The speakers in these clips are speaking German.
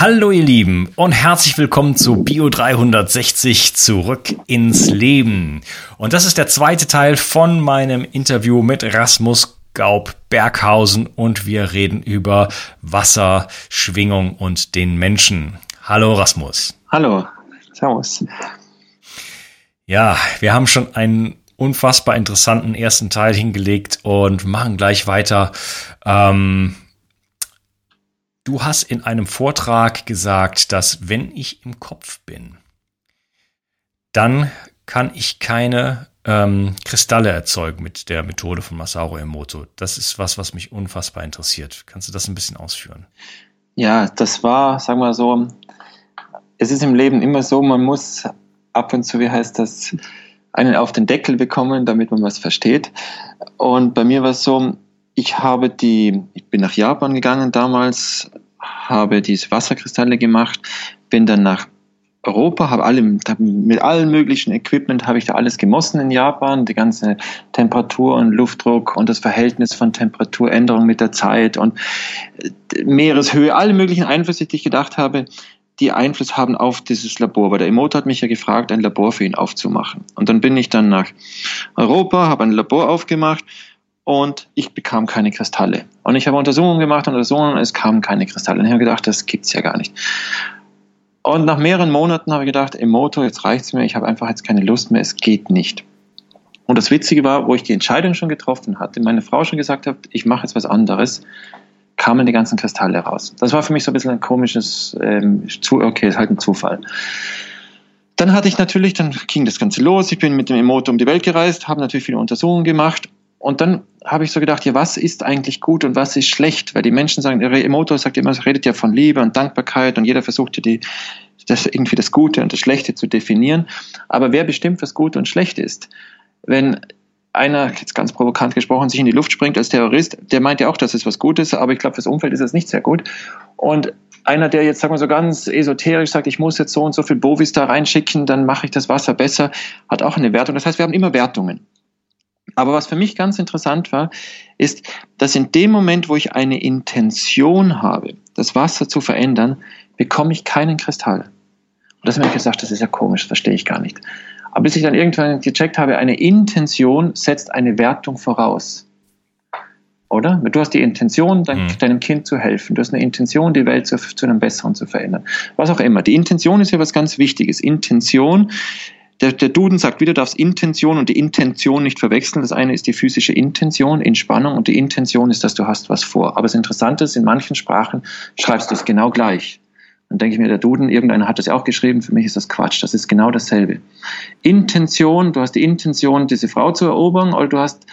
Hallo ihr Lieben und herzlich willkommen zu Bio 360 zurück ins Leben. Und das ist der zweite Teil von meinem Interview mit Rasmus Gaub Berghausen und wir reden über Wasser, Schwingung und den Menschen. Hallo Rasmus. Hallo, Servus. Ja, wir haben schon einen unfassbar interessanten ersten Teil hingelegt und machen gleich weiter. Ähm, Du hast in einem Vortrag gesagt, dass wenn ich im Kopf bin, dann kann ich keine ähm, Kristalle erzeugen mit der Methode von Masaru Emoto. Das ist was, was mich unfassbar interessiert. Kannst du das ein bisschen ausführen? Ja, das war, sagen wir so, es ist im Leben immer so, man muss ab und zu, wie heißt das, einen auf den Deckel bekommen, damit man was versteht. Und bei mir war es so, ich habe die, ich bin nach Japan gegangen damals, habe diese Wasserkristalle gemacht, bin dann nach Europa, habe alle, mit allen möglichen Equipment habe ich da alles gemossen in Japan, die ganze Temperatur und Luftdruck und das Verhältnis von Temperaturänderung mit der Zeit und äh, Meereshöhe, alle möglichen Einflüsse, die ich gedacht habe, die Einfluss haben auf dieses Labor. Weil der Emoto hat mich ja gefragt, ein Labor für ihn aufzumachen. Und dann bin ich dann nach Europa, habe ein Labor aufgemacht und ich bekam keine Kristalle. Und ich habe Untersuchungen gemacht, Untersuchungen, es kamen keine Kristalle. Und ich habe gedacht, das gibt's ja gar nicht. Und nach mehreren Monaten habe ich gedacht, im Motor, jetzt reicht's mir, ich habe einfach jetzt keine Lust mehr, es geht nicht. Und das Witzige war, wo ich die Entscheidung schon getroffen hatte, meine Frau schon gesagt hat, ich mache jetzt was anderes, kamen die ganzen Kristalle raus. Das war für mich so ein bisschen ein komisches, ähm, okay, ist halt ein Zufall. Dann hatte ich natürlich, dann ging das Ganze los, ich bin mit dem Emoto um die Welt gereist, habe natürlich viele Untersuchungen gemacht und dann habe ich so gedacht, ja, was ist eigentlich gut und was ist schlecht? Weil die Menschen sagen, Emoto sagt immer, es redet ja von Liebe und Dankbarkeit und jeder versucht ja die, das irgendwie das Gute und das Schlechte zu definieren. Aber wer bestimmt, was gut und schlecht ist? Wenn einer, jetzt ganz provokant gesprochen, sich in die Luft springt als Terrorist, der meint ja auch, dass es was Gutes, aber ich glaube, fürs Umfeld ist es nicht sehr gut. Und einer, der jetzt, sagen wir so ganz esoterisch sagt, ich muss jetzt so und so viel Bovis da reinschicken, dann mache ich das Wasser besser, hat auch eine Wertung. Das heißt, wir haben immer Wertungen. Aber was für mich ganz interessant war, ist, dass in dem Moment, wo ich eine Intention habe, das Wasser zu verändern, bekomme ich keinen Kristall. Und das habe ich gesagt, das ist ja komisch, das verstehe ich gar nicht. Aber bis ich dann irgendwann gecheckt habe, eine Intention setzt eine Wertung voraus. Oder? Du hast die Intention, dein, mhm. deinem Kind zu helfen. Du hast eine Intention, die Welt zu, zu einem Besseren zu verändern. Was auch immer. Die Intention ist ja was ganz Wichtiges. Intention der, der Duden sagt wieder, du darfst Intention und die Intention nicht verwechseln. Das eine ist die physische Intention, Entspannung und die Intention ist, dass du hast was vor. Aber das Interessante ist, in manchen Sprachen schreibst du es genau gleich. Dann denke ich mir, der Duden, irgendeiner hat das ja auch geschrieben, für mich ist das Quatsch, das ist genau dasselbe. Intention, du hast die Intention, diese Frau zu erobern, oder du hast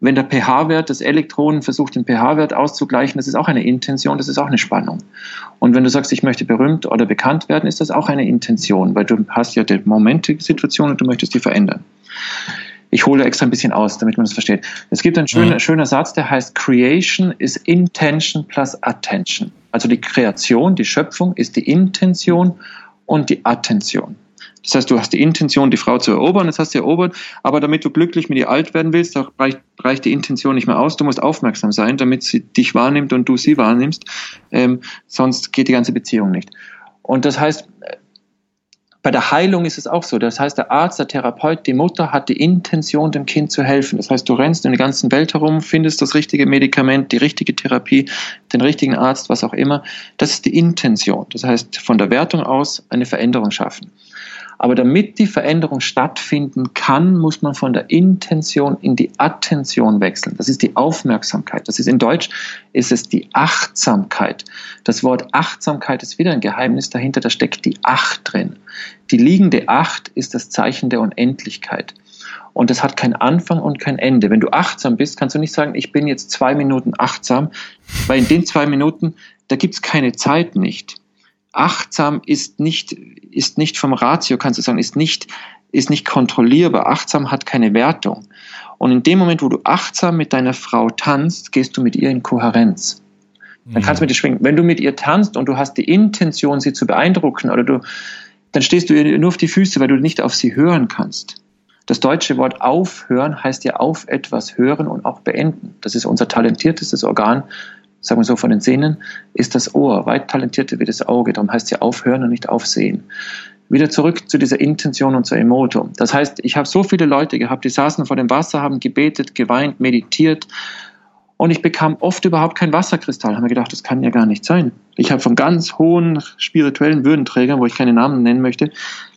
wenn der pH-Wert des Elektronen versucht, den pH-Wert auszugleichen, das ist auch eine Intention, das ist auch eine Spannung. Und wenn du sagst, ich möchte berühmt oder bekannt werden, ist das auch eine Intention, weil du hast ja die Momente-Situation und du möchtest die verändern. Ich hole extra ein bisschen aus, damit man das versteht. Es gibt einen schönen, mhm. schöner Satz, der heißt, Creation is Intention plus Attention. Also die Kreation, die Schöpfung ist die Intention und die Attention. Das heißt, du hast die Intention, die Frau zu erobern, das hast du erobert, aber damit du glücklich mit ihr alt werden willst, reicht, reicht die Intention nicht mehr aus. Du musst aufmerksam sein, damit sie dich wahrnimmt und du sie wahrnimmst. Ähm, sonst geht die ganze Beziehung nicht. Und das heißt, bei der Heilung ist es auch so. Das heißt, der Arzt, der Therapeut, die Mutter hat die Intention, dem Kind zu helfen. Das heißt, du rennst in der ganzen Welt herum, findest das richtige Medikament, die richtige Therapie, den richtigen Arzt, was auch immer. Das ist die Intention. Das heißt, von der Wertung aus eine Veränderung schaffen. Aber damit die Veränderung stattfinden kann, muss man von der Intention in die Attention wechseln. Das ist die Aufmerksamkeit. Das ist in Deutsch ist es die Achtsamkeit. Das Wort Achtsamkeit ist wieder ein Geheimnis dahinter. Da steckt die Acht drin. Die liegende Acht ist das Zeichen der Unendlichkeit. Und es hat kein Anfang und kein Ende. Wenn du achtsam bist, kannst du nicht sagen, ich bin jetzt zwei Minuten achtsam, weil in den zwei Minuten, da gibt's keine Zeit nicht achtsam ist nicht, ist nicht vom Ratio, kannst du sagen, ist nicht, ist nicht kontrollierbar. Achtsam hat keine Wertung. Und in dem Moment, wo du achtsam mit deiner Frau tanzt, gehst du mit ihr in Kohärenz. Dann kannst du mit ihr schwingen. Wenn du mit ihr tanzt und du hast die Intention, sie zu beeindrucken, oder du, dann stehst du ihr nur auf die Füße, weil du nicht auf sie hören kannst. Das deutsche Wort aufhören heißt ja auf etwas hören und auch beenden. Das ist unser talentiertestes Organ, sagen wir so, von den Sinnen, ist das Ohr weit talentierter wie das Auge. Darum heißt ja aufhören und nicht aufsehen. Wieder zurück zu dieser Intention und zur Emoto. Das heißt, ich habe so viele Leute gehabt, die saßen vor dem Wasser, haben gebetet, geweint, meditiert und ich bekam oft überhaupt keinen Wasserkristall. Haben mir gedacht, das kann ja gar nicht sein. Ich habe von ganz hohen spirituellen Würdenträgern, wo ich keine Namen nennen möchte,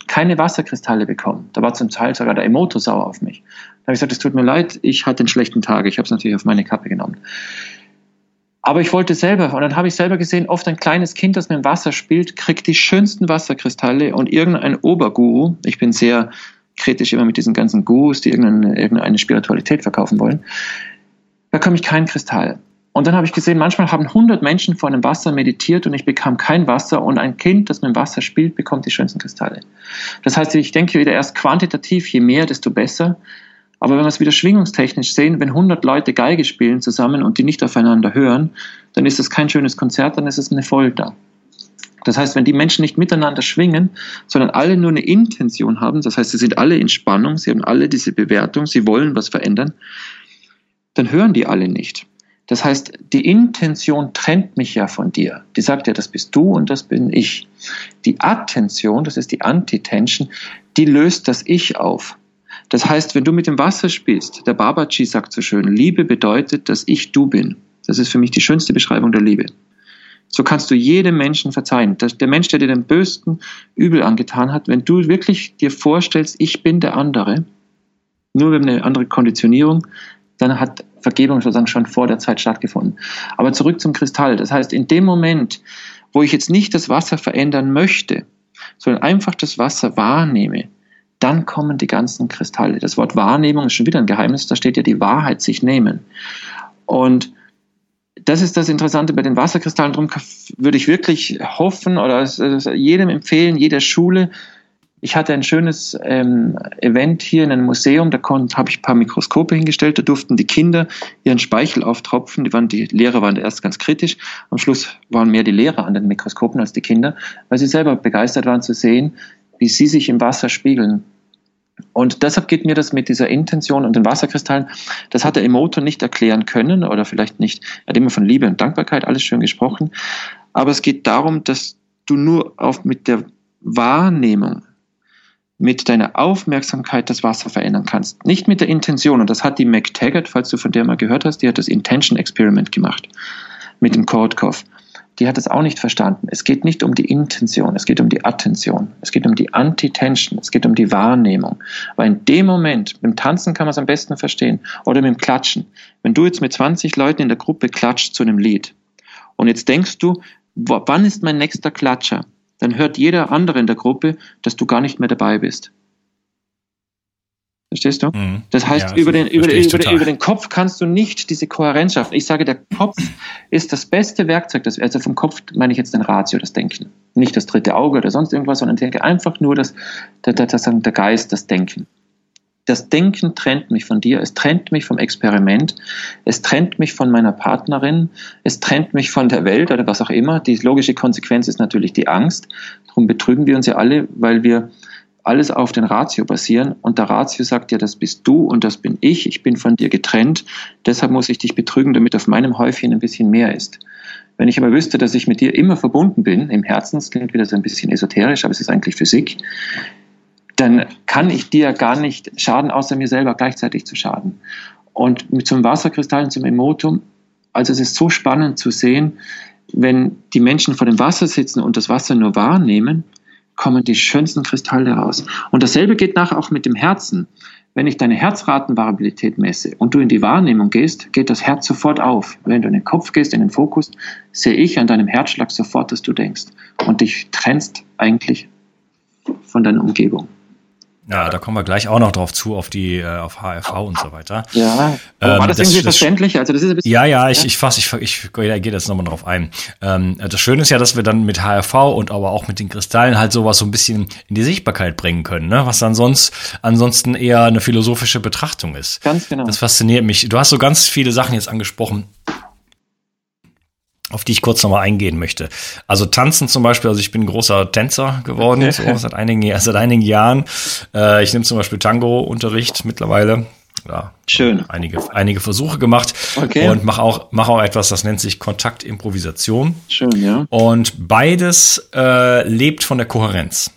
keine Wasserkristalle bekommen. Da war zum Teil sogar der Emoto sauer auf mich. Da habe ich gesagt, es tut mir leid, ich hatte einen schlechten Tag. Ich habe es natürlich auf meine Kappe genommen. Aber ich wollte selber, und dann habe ich selber gesehen, oft ein kleines Kind, das mit dem Wasser spielt, kriegt die schönsten Wasserkristalle und irgendein Oberguru, ich bin sehr kritisch immer mit diesen ganzen Gurus, die irgendeine, irgendeine Spiritualität verkaufen wollen, bekomme ich keinen Kristall. Und dann habe ich gesehen, manchmal haben 100 Menschen vor einem Wasser meditiert und ich bekam kein Wasser und ein Kind, das mit dem Wasser spielt, bekommt die schönsten Kristalle. Das heißt, ich denke wieder erst quantitativ, je mehr, desto besser. Aber wenn wir es wieder schwingungstechnisch sehen, wenn 100 Leute Geige spielen zusammen und die nicht aufeinander hören, dann ist das kein schönes Konzert, dann ist es eine Folter. Das heißt, wenn die Menschen nicht miteinander schwingen, sondern alle nur eine Intention haben, das heißt, sie sind alle in Spannung, sie haben alle diese Bewertung, sie wollen was verändern, dann hören die alle nicht. Das heißt, die Intention trennt mich ja von dir. Die sagt ja, das bist du und das bin ich. Die Attention, das ist die Antitension, die löst das Ich auf. Das heißt, wenn du mit dem Wasser spielst, der Babaji sagt so schön, Liebe bedeutet, dass ich du bin. Das ist für mich die schönste Beschreibung der Liebe. So kannst du jedem Menschen verzeihen. Der Mensch, der dir den bösten Übel angetan hat, wenn du wirklich dir vorstellst, ich bin der andere, nur mit einer anderen Konditionierung, dann hat Vergebung sozusagen schon vor der Zeit stattgefunden. Aber zurück zum Kristall. Das heißt, in dem Moment, wo ich jetzt nicht das Wasser verändern möchte, sondern einfach das Wasser wahrnehme, dann kommen die ganzen Kristalle. Das Wort Wahrnehmung ist schon wieder ein Geheimnis, da steht ja die Wahrheit sich nehmen. Und das ist das Interessante bei den Wasserkristallen. Darum würde ich wirklich hoffen oder jedem empfehlen, jeder Schule. Ich hatte ein schönes ähm, Event hier in einem Museum, da habe ich ein paar Mikroskope hingestellt, da durften die Kinder ihren Speichel auftropfen. Die, waren, die Lehrer waren erst ganz kritisch. Am Schluss waren mehr die Lehrer an den Mikroskopen als die Kinder, weil sie selber begeistert waren zu sehen, wie sie sich im Wasser spiegeln. Und deshalb geht mir das mit dieser Intention und den Wasserkristallen, das hat der Emoto nicht erklären können oder vielleicht nicht. Er hat immer von Liebe und Dankbarkeit alles schön gesprochen. Aber es geht darum, dass du nur auf, mit der Wahrnehmung, mit deiner Aufmerksamkeit das Wasser verändern kannst. Nicht mit der Intention. Und das hat die McTaggart, falls du von der mal gehört hast, die hat das Intention Experiment gemacht mit dem Kortkopf die hat es auch nicht verstanden. Es geht nicht um die Intention, es geht um die Attention, es geht um die Antitension, es geht um die Wahrnehmung. Weil in dem Moment, beim Tanzen kann man es am besten verstehen, oder mit dem Klatschen. Wenn du jetzt mit 20 Leuten in der Gruppe klatscht zu einem Lied und jetzt denkst du, wann ist mein nächster Klatscher? Dann hört jeder andere in der Gruppe, dass du gar nicht mehr dabei bist. Verstehst du? Mhm. Das heißt, ja, über, den, über, über, über den Kopf kannst du nicht diese Kohärenz schaffen. Ich sage, der Kopf ist das beste Werkzeug. Das, also vom Kopf meine ich jetzt den Ratio, das Denken. Nicht das dritte Auge oder sonst irgendwas, sondern denke einfach nur das, der, der, der Geist, das Denken. Das Denken trennt mich von dir, es trennt mich vom Experiment, es trennt mich von meiner Partnerin, es trennt mich von der Welt oder was auch immer. Die logische Konsequenz ist natürlich die Angst. Darum betrügen wir uns ja alle, weil wir alles auf den Ratio basieren und der Ratio sagt ja, das bist du und das bin ich, ich bin von dir getrennt, deshalb muss ich dich betrügen, damit auf meinem Häufchen ein bisschen mehr ist. Wenn ich aber wüsste, dass ich mit dir immer verbunden bin, im Herzen, das klingt wieder so ein bisschen esoterisch, aber es ist eigentlich Physik, dann kann ich dir gar nicht schaden, außer mir selber gleichzeitig zu schaden. Und zum Wasserkristall und zum Emotum, also es ist so spannend zu sehen, wenn die Menschen vor dem Wasser sitzen und das Wasser nur wahrnehmen, kommen die schönsten Kristalle raus. Und dasselbe geht nachher auch mit dem Herzen. Wenn ich deine Herzratenvariabilität messe und du in die Wahrnehmung gehst, geht das Herz sofort auf. Wenn du in den Kopf gehst, in den Fokus, sehe ich an deinem Herzschlag sofort, dass du denkst und dich trennst eigentlich von deiner Umgebung. Ja, da kommen wir gleich auch noch drauf zu, auf die, äh, auf HRV und so weiter. Ja, ähm, war das, das irgendwie das, verständlich? Also das ist ein bisschen, ja, ja, ich, ich fasse, ich, ich, ich gehe jetzt nochmal drauf ein. Ähm, das Schöne ist ja, dass wir dann mit HRV und aber auch mit den Kristallen halt sowas so ein bisschen in die Sichtbarkeit bringen können, ne? was dann sonst ansonsten eher eine philosophische Betrachtung ist. Ganz genau. Das fasziniert mich. Du hast so ganz viele Sachen jetzt angesprochen auf die ich kurz nochmal eingehen möchte. Also tanzen zum Beispiel, also ich bin ein großer Tänzer geworden, so seit einigen, seit einigen Jahren. Äh, ich nehme zum Beispiel Tango-Unterricht mittlerweile. Ja, Schön. Einige, einige Versuche gemacht okay. und mache auch, mach auch etwas, das nennt sich Kontaktimprovisation. Schön, ja. Und beides äh, lebt von der Kohärenz.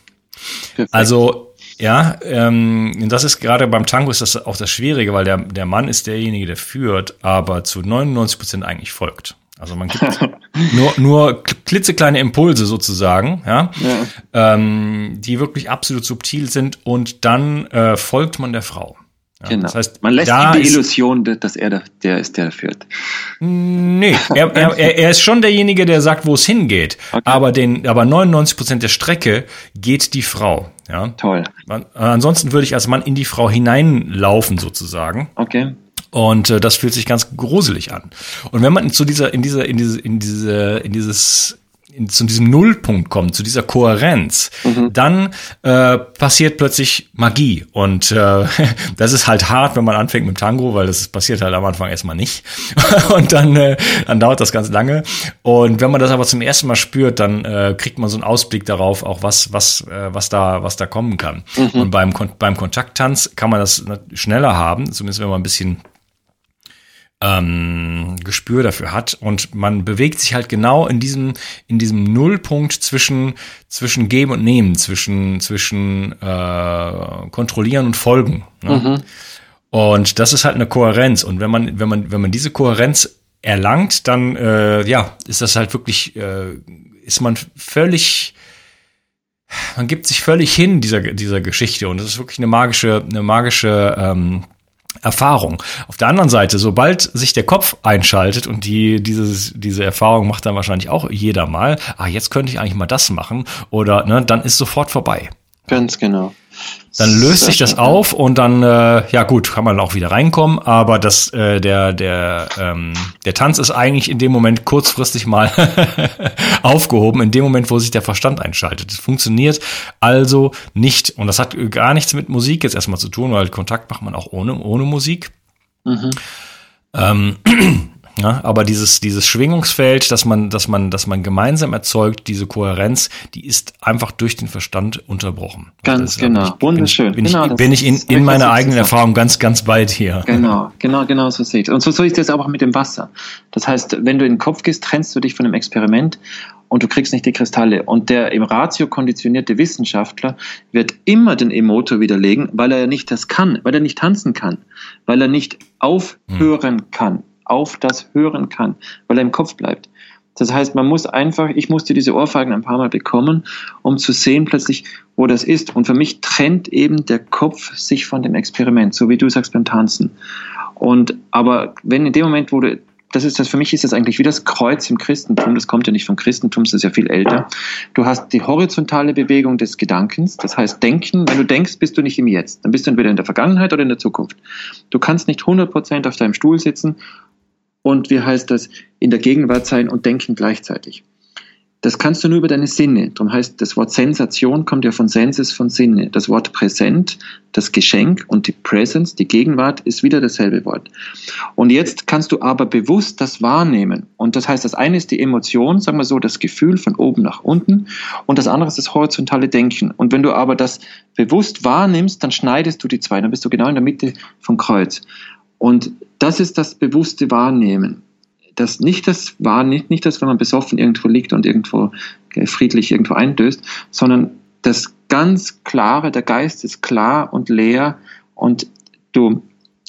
Perfekt. Also ja, ähm, das ist gerade beim Tango ist das auch das Schwierige, weil der, der Mann ist derjenige, der führt, aber zu 99 Prozent eigentlich folgt. Also man gibt nur, nur klitzekleine Impulse sozusagen, ja, ja. Ähm, die wirklich absolut subtil sind und dann äh, folgt man der Frau. Ja, genau. Das heißt, man lässt da ihm die Illusion, dass er der, der ist, der führt. Nee, er, er, er ist schon derjenige, der sagt, wo es hingeht. Okay. Aber, den, aber 99 Prozent der Strecke geht die Frau. Ja? Toll. Man, ansonsten würde ich als Mann in die Frau hineinlaufen, sozusagen. Okay. Und äh, das fühlt sich ganz gruselig an. Und wenn man zu dieser, in dieser, in diese, in diese, in dieses in, zu diesem Nullpunkt kommt, zu dieser Kohärenz, mhm. dann äh, passiert plötzlich Magie. Und äh, das ist halt hart, wenn man anfängt mit Tango, weil das passiert halt am Anfang erstmal nicht. und dann, äh, dann dauert das ganz lange. Und wenn man das aber zum ersten Mal spürt, dann äh, kriegt man so einen Ausblick darauf, auch was, was, äh, was da, was da kommen kann. Mhm. Und beim, beim Kontakttanz kann man das schneller haben, zumindest wenn man ein bisschen ähm, Gespür dafür hat und man bewegt sich halt genau in diesem in diesem Nullpunkt zwischen zwischen Geben und Nehmen, zwischen zwischen äh, kontrollieren und folgen. Ne? Mhm. Und das ist halt eine Kohärenz und wenn man wenn man wenn man diese Kohärenz erlangt, dann äh, ja ist das halt wirklich äh, ist man völlig man gibt sich völlig hin dieser dieser Geschichte und das ist wirklich eine magische eine magische ähm, Erfahrung. Auf der anderen Seite, sobald sich der Kopf einschaltet und die, dieses, diese Erfahrung macht dann wahrscheinlich auch jeder mal, ah, jetzt könnte ich eigentlich mal das machen oder, ne, dann ist sofort vorbei. Ganz genau. Dann löst sich das auf und dann, äh, ja gut, kann man auch wieder reinkommen, aber das, äh, der, der, ähm, der Tanz ist eigentlich in dem Moment kurzfristig mal aufgehoben, in dem Moment, wo sich der Verstand einschaltet. Das funktioniert also nicht. Und das hat gar nichts mit Musik jetzt erstmal zu tun, weil Kontakt macht man auch ohne, ohne Musik. Mhm. Ähm, ja, aber dieses, dieses Schwingungsfeld, dass man, dass man, dass man gemeinsam erzeugt, diese Kohärenz, die ist einfach durch den Verstand unterbrochen. Ganz genau. Ich, Wunderschön. Bin, genau, ich, bin ich in, in meiner eigenen Erfahrung ganz, ganz bald hier. Genau, genau, genau so sehe ich Und so sehe ich das auch mit dem Wasser. Das heißt, wenn du in den Kopf gehst, trennst du dich von dem Experiment und du kriegst nicht die Kristalle. Und der im Ratio konditionierte Wissenschaftler wird immer den Emotor widerlegen, weil er ja nicht das kann, weil er nicht tanzen kann, weil er nicht aufhören hm. kann auf das hören kann, weil er im Kopf bleibt. Das heißt, man muss einfach, ich musste diese Ohrfeigen ein paar Mal bekommen, um zu sehen plötzlich, wo das ist. Und für mich trennt eben der Kopf sich von dem Experiment, so wie du sagst beim Tanzen. Und, aber wenn in dem Moment, wo du das ist das, für mich ist das eigentlich wie das Kreuz im Christentum. Das kommt ja nicht vom Christentum, das ist ja viel älter. Du hast die horizontale Bewegung des Gedankens. Das heißt, denken, wenn du denkst, bist du nicht im Jetzt. Dann bist du entweder in der Vergangenheit oder in der Zukunft. Du kannst nicht 100% auf deinem Stuhl sitzen und wie heißt das, in der Gegenwart sein und denken gleichzeitig. das kannst du nur über deine Sinne. Darum heißt das Wort Sensation kommt ja von Senses, von Sinne. Das Wort Präsent, das Geschenk und die Presence, die Gegenwart, ist wieder dasselbe Wort. Und jetzt kannst du aber bewusst das wahrnehmen. Und das heißt, das eine ist die Emotion, sagen wir so, das Gefühl von oben nach unten. Und das andere ist das horizontale Denken. Und wenn du aber das bewusst wahrnimmst, dann schneidest du die zwei. Dann bist du genau in der Mitte vom Kreuz. Und das ist das bewusste Wahrnehmen das nicht das war, nicht, nicht das, wenn man besoffen irgendwo liegt und irgendwo friedlich irgendwo eindöst, sondern das ganz klare, der Geist ist klar und leer und du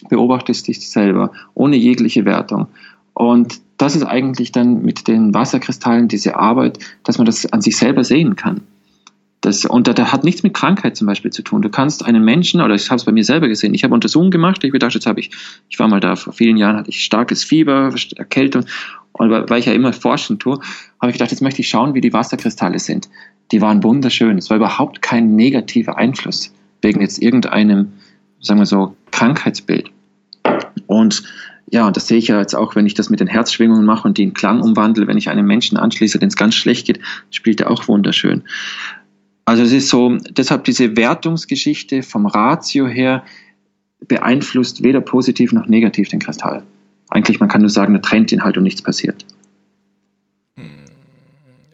beobachtest dich selber ohne jegliche Wertung. Und das ist eigentlich dann mit den Wasserkristallen diese Arbeit, dass man das an sich selber sehen kann. Das, und das hat nichts mit Krankheit zum Beispiel zu tun. Du kannst einen Menschen, oder ich habe es bei mir selber gesehen, ich habe Untersuchungen gemacht, ich gedacht, jetzt habe ich, ich war mal da, vor vielen Jahren hatte ich starkes Fieber, Erkältung, und weil ich ja immer forschen tue, habe ich gedacht, jetzt möchte ich schauen, wie die Wasserkristalle sind. Die waren wunderschön. Es war überhaupt kein negativer Einfluss wegen jetzt irgendeinem, sagen wir so, Krankheitsbild. Und ja, und das sehe ich ja jetzt auch, wenn ich das mit den Herzschwingungen mache und die in Klang umwandle, wenn ich einen Menschen anschließe, den es ganz schlecht geht, spielt er auch wunderschön. Also es ist so, deshalb diese Wertungsgeschichte vom Ratio her beeinflusst weder positiv noch negativ den Kristall. Eigentlich, man kann nur sagen, er trennt ihn halt und nichts passiert.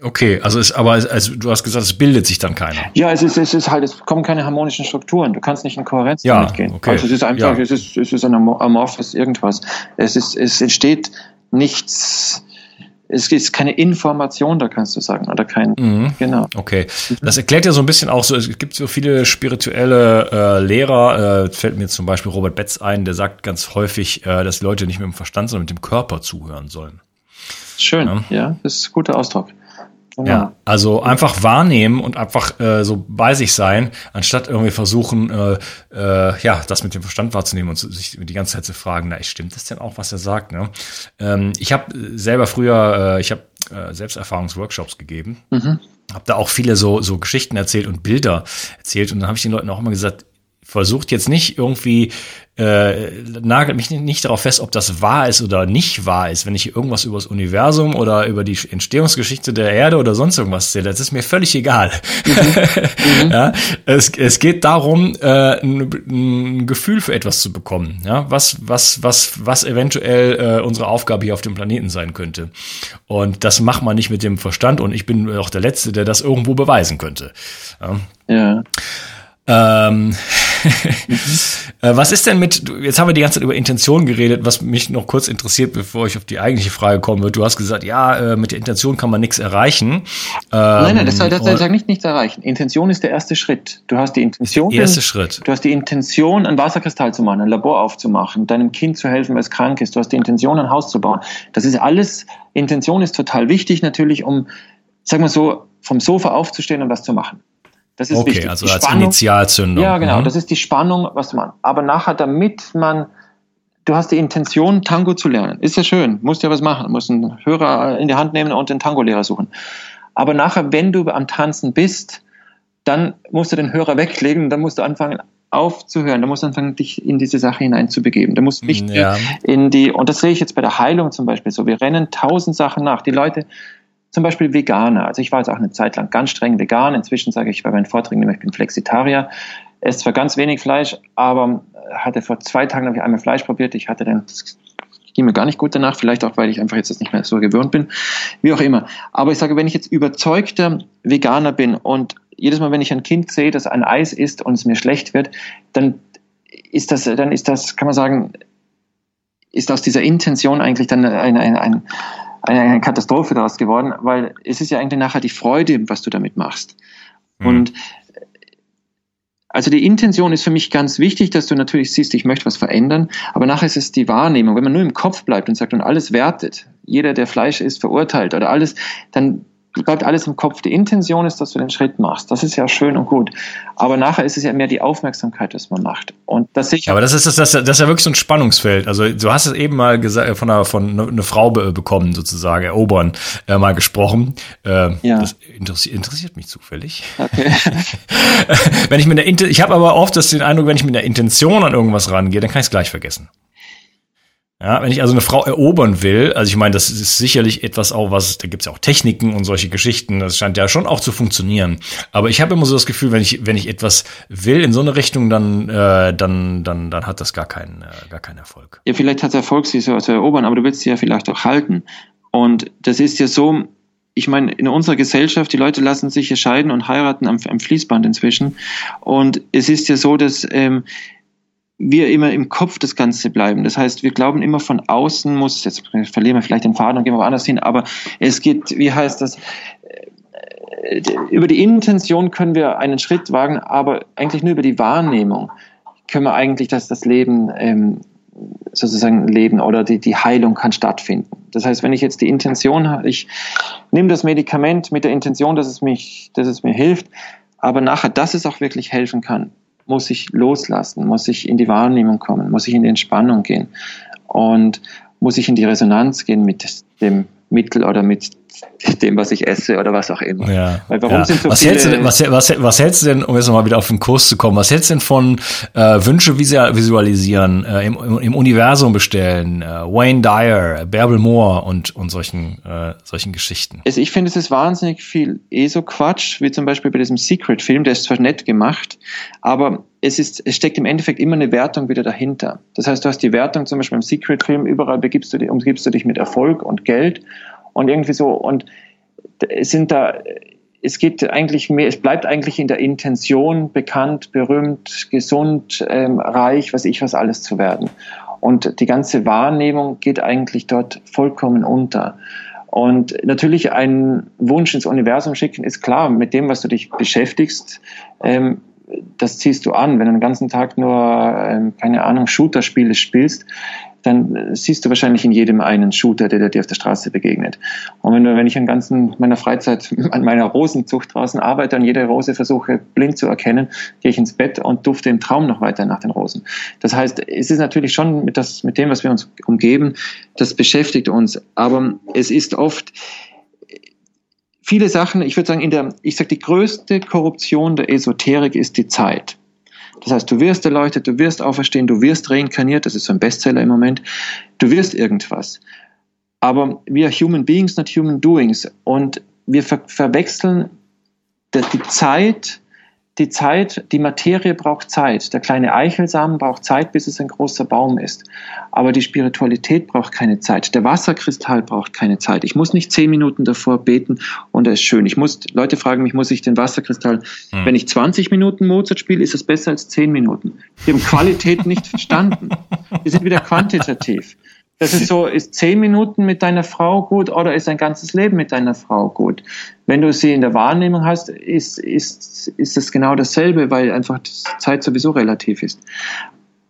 Okay, also ist aber also du hast gesagt, es bildet sich dann keiner. Ja, es ist, es ist halt, es kommen keine harmonischen Strukturen. Du kannst nicht in Kohärenz ja, damit gehen. Okay. Also es ist einfach, ja. es ist, es ist ein amorphes irgendwas. Es ist, es entsteht nichts, es ist keine Information, da kannst du sagen, oder kein, Mhm. genau. Okay, das erklärt ja so ein bisschen auch so, es gibt so viele spirituelle äh, Lehrer, äh, fällt mir zum Beispiel Robert Betz ein, der sagt ganz häufig, äh, dass Leute nicht mit dem Verstand, sondern mit dem Körper zuhören sollen. Schön, Ja. ja, das ist ein guter Ausdruck. Genau. Ja, also einfach wahrnehmen und einfach äh, so bei sich sein, anstatt irgendwie versuchen, äh, äh, ja, das mit dem Verstand wahrzunehmen und sich die ganze Zeit zu fragen, na, stimmt das denn auch, was er sagt? Ne? Ähm, ich habe selber früher, äh, ich habe äh, Selbsterfahrungsworkshops gegeben, Mhm. habe da auch viele so so Geschichten erzählt und Bilder erzählt und dann habe ich den Leuten auch immer gesagt, versucht jetzt nicht irgendwie äh, nagelt mich nicht, darauf fest, ob das wahr ist oder nicht wahr ist, wenn ich irgendwas über das Universum oder über die Entstehungsgeschichte der Erde oder sonst irgendwas erzähle. Das ist mir völlig egal. ja, es, es geht darum, äh, ein, ein Gefühl für etwas zu bekommen. Ja, was was was was eventuell äh, unsere Aufgabe hier auf dem Planeten sein könnte. Und das macht man nicht mit dem Verstand. Und ich bin auch der Letzte, der das irgendwo beweisen könnte. Ja. Ja. Ähm, äh, was ist denn mit, jetzt haben wir die ganze Zeit über Intention geredet, was mich noch kurz interessiert, bevor ich auf die eigentliche Frage komme. Du hast gesagt, ja, äh, mit der Intention kann man nichts erreichen. Nein, nein, das soll, das soll Ähm, und- sag nicht nichts erreichen. Intention ist der erste Schritt. Du hast die Intention. Erster Schritt. Du hast die Intention, ein Wasserkristall zu machen, ein Labor aufzumachen, deinem Kind zu helfen, weil es krank ist. Du hast die Intention, ein Haus zu bauen. Das ist alles, Intention ist total wichtig natürlich, um, sagen wir so, vom Sofa aufzustehen und was zu machen. Das ist Okay, wichtig. also Die als Spannung- Initialzündung. Ja, genau. Mhm. Das ist die Spannung, was man. Aber nachher, damit man, du hast die Intention, Tango zu lernen. Ist ja schön. Musst ja was machen. Musst einen Hörer in die Hand nehmen und den Tango-Lehrer suchen. Aber nachher, wenn du am Tanzen bist, dann musst du den Hörer weglegen. Dann musst du anfangen aufzuhören. Da musst du anfangen, dich in diese Sache hineinzubegeben. Da musst du nicht Ja. in die, und das sehe ich jetzt bei der Heilung zum Beispiel so. Wir rennen tausend Sachen nach. Die Leute, zum Beispiel Veganer. Also ich war jetzt auch eine Zeit lang ganz streng vegan. Inzwischen sage ich bei meinen Vorträgen immer, ich bin Flexitarier. Esse zwar ganz wenig Fleisch, aber hatte vor zwei Tagen habe ich einmal Fleisch probiert. Ich hatte dann, ging mir gar nicht gut danach. Vielleicht auch, weil ich einfach jetzt nicht mehr so gewöhnt bin. Wie auch immer. Aber ich sage, wenn ich jetzt überzeugter Veganer bin und jedes Mal, wenn ich ein Kind sehe, das ein Eis isst und es mir schlecht wird, dann ist das, dann ist das, kann man sagen, ist aus dieser Intention eigentlich dann ein, ein, ein, eine Katastrophe daraus geworden, weil es ist ja eigentlich nachher die Freude, was du damit machst. Mhm. Und also die Intention ist für mich ganz wichtig, dass du natürlich siehst, ich möchte was verändern, aber nachher ist es die Wahrnehmung. Wenn man nur im Kopf bleibt und sagt und alles wertet, jeder, der Fleisch isst, verurteilt oder alles, dann bleibt alles im Kopf. Die Intention ist, dass du den Schritt machst. Das ist ja schön und gut. Aber nachher ist es ja mehr die Aufmerksamkeit, was man macht. Und das ich Aber das ist, das, das ist ja wirklich so ein Spannungsfeld. Also du hast es eben mal gesagt, von einer, von einer eine Frau be bekommen, sozusagen, erobern, äh, mal gesprochen. Äh, Ja. Das interessiert, interessiert mich zufällig. Okay. wenn ich mit der Inten ich habe aber oft das den Eindruck, wenn ich mit der Intention an irgendwas rangehe, dann kann ich es gleich vergessen. Ja, wenn ich also eine Frau erobern will, also ich meine, das ist sicherlich etwas auch, was, da gibt's ja auch Techniken und solche Geschichten, das scheint ja schon auch zu funktionieren. Aber ich habe immer so das Gefühl, wenn ich, wenn ich etwas will in so eine Richtung, dann, äh, dann, dann, dann hat das gar keinen, äh, gar keinen Erfolg. Ja, vielleicht hat Erfolg, sie so zu erobern, aber du willst sie ja vielleicht auch halten. Und das ist ja so, ich meine, in unserer Gesellschaft, die Leute lassen sich scheiden und heiraten am, am Fließband inzwischen. Und es ist ja so, dass ähm, wir immer im Kopf das Ganze bleiben. Das heißt, wir glauben immer von außen muss, jetzt verlieren wir vielleicht den Faden und gehen woanders hin, aber es geht, wie heißt das, äh, über die Intention können wir einen Schritt wagen, aber eigentlich nur über die Wahrnehmung können wir eigentlich das, das Leben ähm, sozusagen leben oder die, die Heilung kann stattfinden. Das heißt, wenn ich jetzt die Intention habe, ich nehme das Medikament mit der Intention, dass es mich, dass es mir hilft, aber nachher, dass es auch wirklich helfen kann, muss ich loslassen, muss ich in die Wahrnehmung kommen, muss ich in die Entspannung gehen und muss ich in die Resonanz gehen mit dem Mittel oder mit dem, was ich esse oder was auch immer. Ja, warum ja. sind so was, hältst du denn, was, was, was hältst du denn, um jetzt nochmal wieder auf den Kurs zu kommen, was hältst du denn von äh, Wünsche visualisieren, äh, im, im Universum bestellen, äh, Wayne Dyer, Bärbel Moore und, und solchen, äh, solchen Geschichten? Also ich finde, es ist wahnsinnig viel ESO-Quatsch, wie zum Beispiel bei diesem Secret-Film, der ist zwar nett gemacht, aber es, ist, es steckt im Endeffekt immer eine Wertung wieder dahinter. Das heißt, du hast die Wertung zum Beispiel im Secret-Film, überall begibst du, umgibst du dich mit Erfolg und Geld und irgendwie so und es sind da es geht eigentlich mehr, es bleibt eigentlich in der Intention bekannt, berühmt, gesund, ähm, reich, was ich was alles zu werden. Und die ganze Wahrnehmung geht eigentlich dort vollkommen unter. Und natürlich ein Wunsch ins Universum schicken ist klar, mit dem, was du dich beschäftigst, ähm, das ziehst du an. Wenn du den ganzen Tag nur, ähm, keine Ahnung, Shooter-Spiele spielst, dann siehst du wahrscheinlich in jedem einen Shooter, der dir auf der Straße begegnet. Und wenn, wenn ich an ganzen meiner Freizeit an meiner Rosenzucht draußen arbeite und jede Rose versuche blind zu erkennen, gehe ich ins Bett und dufte im Traum noch weiter nach den Rosen. Das heißt, es ist natürlich schon mit, das, mit dem, was wir uns umgeben, das beschäftigt uns. Aber es ist oft, viele Sachen, ich würde sagen, in der, ich sage, die größte Korruption der Esoterik ist die Zeit. Das heißt, du wirst erleuchtet, du wirst auferstehen, du wirst reinkarniert, das ist so ein Bestseller im Moment, du wirst irgendwas. Aber wir Human Beings, not Human Doings. Und wir ver verwechseln die Zeit die Zeit, die Materie braucht Zeit. Der kleine Eichelsamen braucht Zeit, bis es ein großer Baum ist. Aber die Spiritualität braucht keine Zeit. Der Wasserkristall braucht keine Zeit. Ich muss nicht zehn Minuten davor beten und er ist schön. Ich muss, Leute fragen mich, muss ich den Wasserkristall, hm. wenn ich 20 Minuten Mozart spiele, ist es besser als zehn Minuten. Die haben Qualität nicht verstanden. Die sind wieder quantitativ. Das ist so, ist zehn Minuten mit deiner Frau gut oder ist ein ganzes Leben mit deiner Frau gut? Wenn du sie in der Wahrnehmung hast, ist, ist, ist es genau dasselbe, weil einfach die Zeit sowieso relativ ist.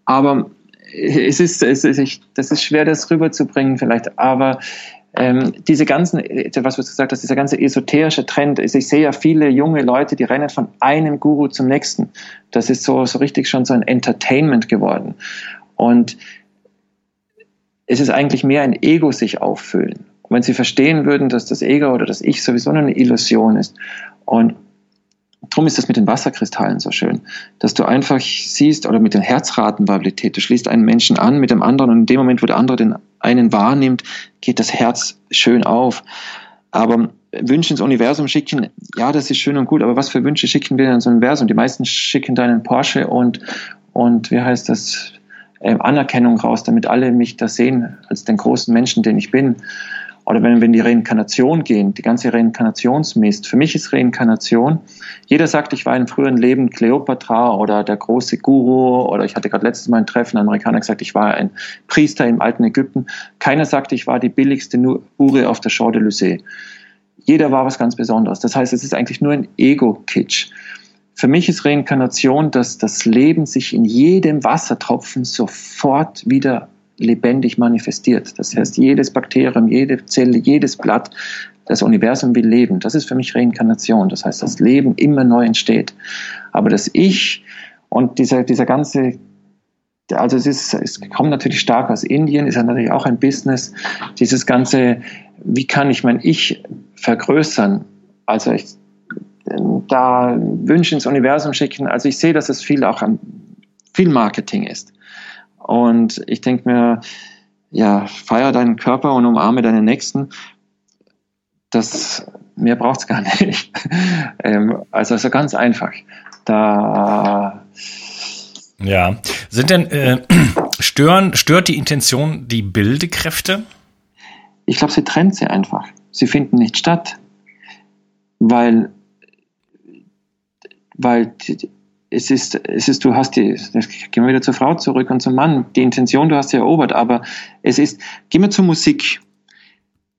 Aber es ist, es ist, das ist schwer, das rüberzubringen vielleicht, aber ähm, diese ganzen, was du gesagt hast, dieser ganze esoterische Trend, ich sehe ja viele junge Leute, die rennen von einem Guru zum nächsten. Das ist so, so richtig schon so ein Entertainment geworden. Und es ist eigentlich mehr ein Ego sich auffüllen. Und wenn sie verstehen würden, dass das Ego oder das Ich sowieso nur eine Illusion ist und Darum ist das mit den Wasserkristallen so schön, dass du einfach siehst, oder mit der Herzratenvariabilität, du schließt einen Menschen an mit dem anderen und in dem Moment, wo der andere den einen wahrnimmt, geht das Herz schön auf. Aber Wünsche ins Universum schicken, ja, das ist schön und gut, aber was für Wünsche schicken wir ins Universum? Die meisten schicken deinen Porsche und, und wie heißt das, äh, Anerkennung raus, damit alle mich da sehen als den großen Menschen, den ich bin. Oder wenn, wenn die Reinkarnation gehen, die ganze Reinkarnationsmist. Für mich ist Reinkarnation, jeder sagt, ich war in früheren Leben Kleopatra oder der große Guru oder ich hatte gerade letztes Mal ein Treffen, ein Amerikaner gesagt, ich war ein Priester im alten Ägypten. Keiner sagt, ich war die billigste Hure auf der Champs Élysées. Jeder war was ganz Besonderes. Das heißt, es ist eigentlich nur ein Ego-Kitsch. Für mich ist Reinkarnation, dass das Leben sich in jedem Wassertropfen sofort wieder lebendig manifestiert. Das heißt, jedes Bakterium, jede Zelle, jedes Blatt, das Universum will leben. Das ist für mich Reinkarnation. Das heißt, das Leben immer neu entsteht. Aber das Ich und dieser, dieser ganze also es, ist, es kommt natürlich stark aus Indien, ist ja natürlich auch ein Business. Dieses ganze, wie kann ich mein Ich vergrößern? Also ich da Wünsche ins Universum schicken. Also ich sehe, dass es viel auch an viel Marketing ist. Und ich denke mir, ja, feier deinen Körper und umarme deinen Nächsten. Das, mehr braucht es gar nicht. ähm, also, also ganz einfach. Da ja. Sind denn äh, stören, stört die Intention die Bildekräfte? Ich glaube, sie trennt sie einfach. Sie finden nicht statt, weil, weil es ist, es ist, du hast die, gehen wir wieder zur Frau zurück und zum Mann. Die Intention, du hast sie erobert, aber es ist, gehen wir zur Musik.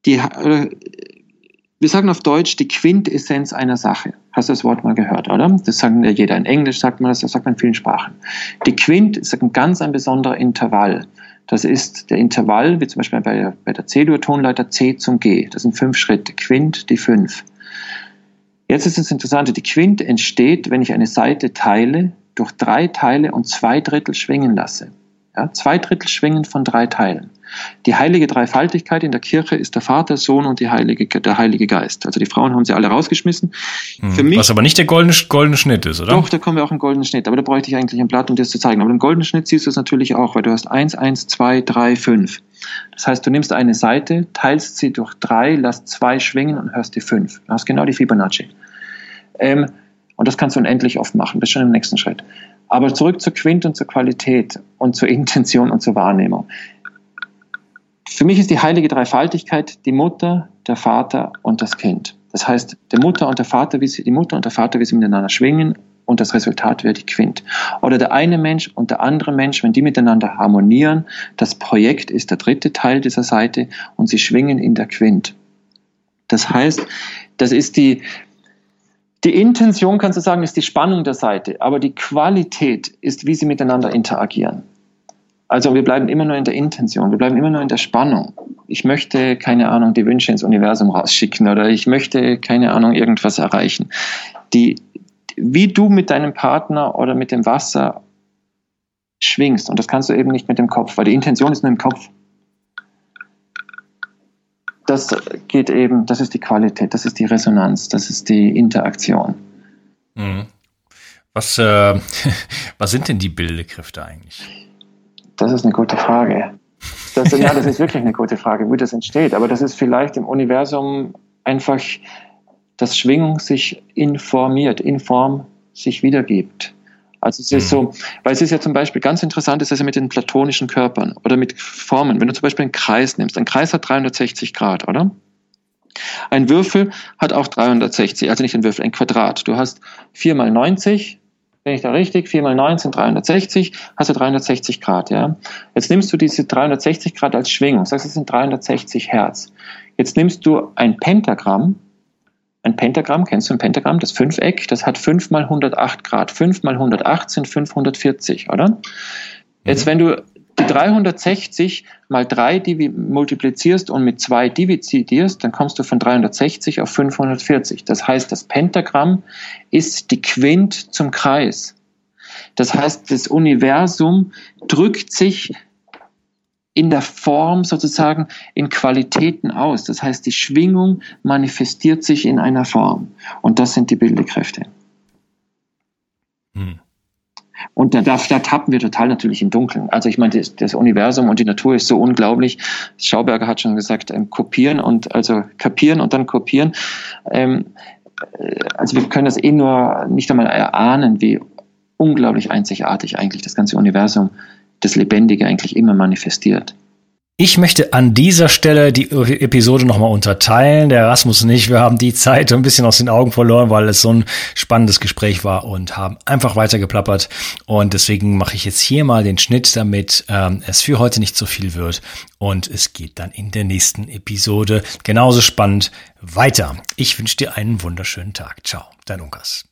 Die, wir sagen auf Deutsch die Quintessenz einer Sache. Hast du das Wort mal gehört, oder? Das sagen ja jeder. In Englisch sagt man das, das sagt man in vielen Sprachen. Die Quint ist ein ganz ein besonderer Intervall. Das ist der Intervall, wie zum Beispiel bei der, bei der C-Dur-Tonleiter C zum G. Das sind fünf Schritte. Quint, die fünf. Jetzt ist das Interessante, die Quint entsteht, wenn ich eine Seite teile, durch drei Teile und zwei Drittel schwingen lasse. Ja, zwei Drittel schwingen von drei Teilen. Die heilige Dreifaltigkeit in der Kirche ist der Vater, Sohn und die heilige, der Heilige Geist. Also die Frauen haben sie alle rausgeschmissen. Hm. Für mich, Was aber nicht der goldene, goldene Schnitt ist, oder? Doch, da kommen wir auch einen goldenen Schnitt. Aber da bräuchte ich eigentlich ein Blatt, um dir das zu zeigen. Aber im goldenen Schnitt siehst du es natürlich auch, weil du hast eins, eins, zwei, drei, fünf. Das heißt, du nimmst eine Seite, teilst sie durch drei, lässt zwei schwingen und hörst die fünf. Du hast genau die Fibonacci. Ähm, und das kannst du unendlich oft machen. Das ist schon im nächsten Schritt. Aber zurück zur Quint und zur Qualität und zur Intention und zur Wahrnehmung. Für mich ist die heilige Dreifaltigkeit die Mutter, der Vater und das Kind. Das heißt, der Mutter und der Vater, wie sie, die Mutter und der Vater, wie sie miteinander schwingen und das Resultat wird die Quint. Oder der eine Mensch und der andere Mensch, wenn die miteinander harmonieren, das Projekt ist der dritte Teil dieser Seite und sie schwingen in der Quint. Das heißt, das ist die, die Intention, kannst du sagen, ist die Spannung der Seite, aber die Qualität ist, wie sie miteinander interagieren. Also wir bleiben immer nur in der Intention, wir bleiben immer nur in der Spannung. Ich möchte, keine Ahnung, die Wünsche ins Universum rausschicken oder ich möchte, keine Ahnung, irgendwas erreichen. Die, wie du mit deinem Partner oder mit dem Wasser schwingst, und das kannst du eben nicht mit dem Kopf, weil die Intention ist nur im Kopf. Das geht eben, das ist die Qualität, das ist die Resonanz, das ist die Interaktion. Mhm. Was, äh, was sind denn die Bildekräfte eigentlich? Das ist eine gute Frage. Das, ja, das ist wirklich eine gute Frage, wie das entsteht. Aber das ist vielleicht im Universum einfach, dass Schwingung sich informiert, in Form sich wiedergibt. Also es ist so, mhm. weil es ist ja zum Beispiel ganz interessant, ist es ja mit den platonischen Körpern oder mit Formen. Wenn du zum Beispiel einen Kreis nimmst, ein Kreis hat 360 Grad, oder? Ein Würfel hat auch 360, also nicht ein Würfel, ein Quadrat. Du hast 4 mal 90, bin ich da richtig, 4 mal 9 sind 360, hast du 360 Grad, ja. Jetzt nimmst du diese 360 Grad als Schwingung, sagst, es sind 360 Hertz. Jetzt nimmst du ein Pentagramm, ein Pentagramm, kennst du ein Pentagramm, das Fünfeck, das hat 5 mal 108 Grad. 5 mal 108 sind 540, oder? Jetzt, mhm. wenn du die 360 mal 3 multiplizierst und mit 2 dividierst, dann kommst du von 360 auf 540. Das heißt, das Pentagramm ist die Quint zum Kreis. Das heißt, das Universum drückt sich in der Form sozusagen in Qualitäten aus. Das heißt, die Schwingung manifestiert sich in einer Form. Und das sind die Bildekräfte. Hm. Und da, da, da tappen wir total natürlich im Dunkeln. Also ich meine, das, das, Universum und die Natur ist so unglaublich. Schauberger hat schon gesagt, ähm, kopieren und also kapieren und dann kopieren. Ähm, äh, also wir können das eh nur nicht einmal erahnen, wie unglaublich einzigartig eigentlich das ganze Universum, das Lebendige eigentlich immer manifestiert. Ich möchte an dieser Stelle die Episode nochmal unterteilen. Der Erasmus nicht. Wir haben die Zeit ein bisschen aus den Augen verloren, weil es so ein spannendes Gespräch war und haben einfach weiter geplappert. Und deswegen mache ich jetzt hier mal den Schnitt, damit ähm, es für heute nicht so viel wird. Und es geht dann in der nächsten Episode genauso spannend weiter. Ich wünsche dir einen wunderschönen Tag. Ciao, dein Unkas.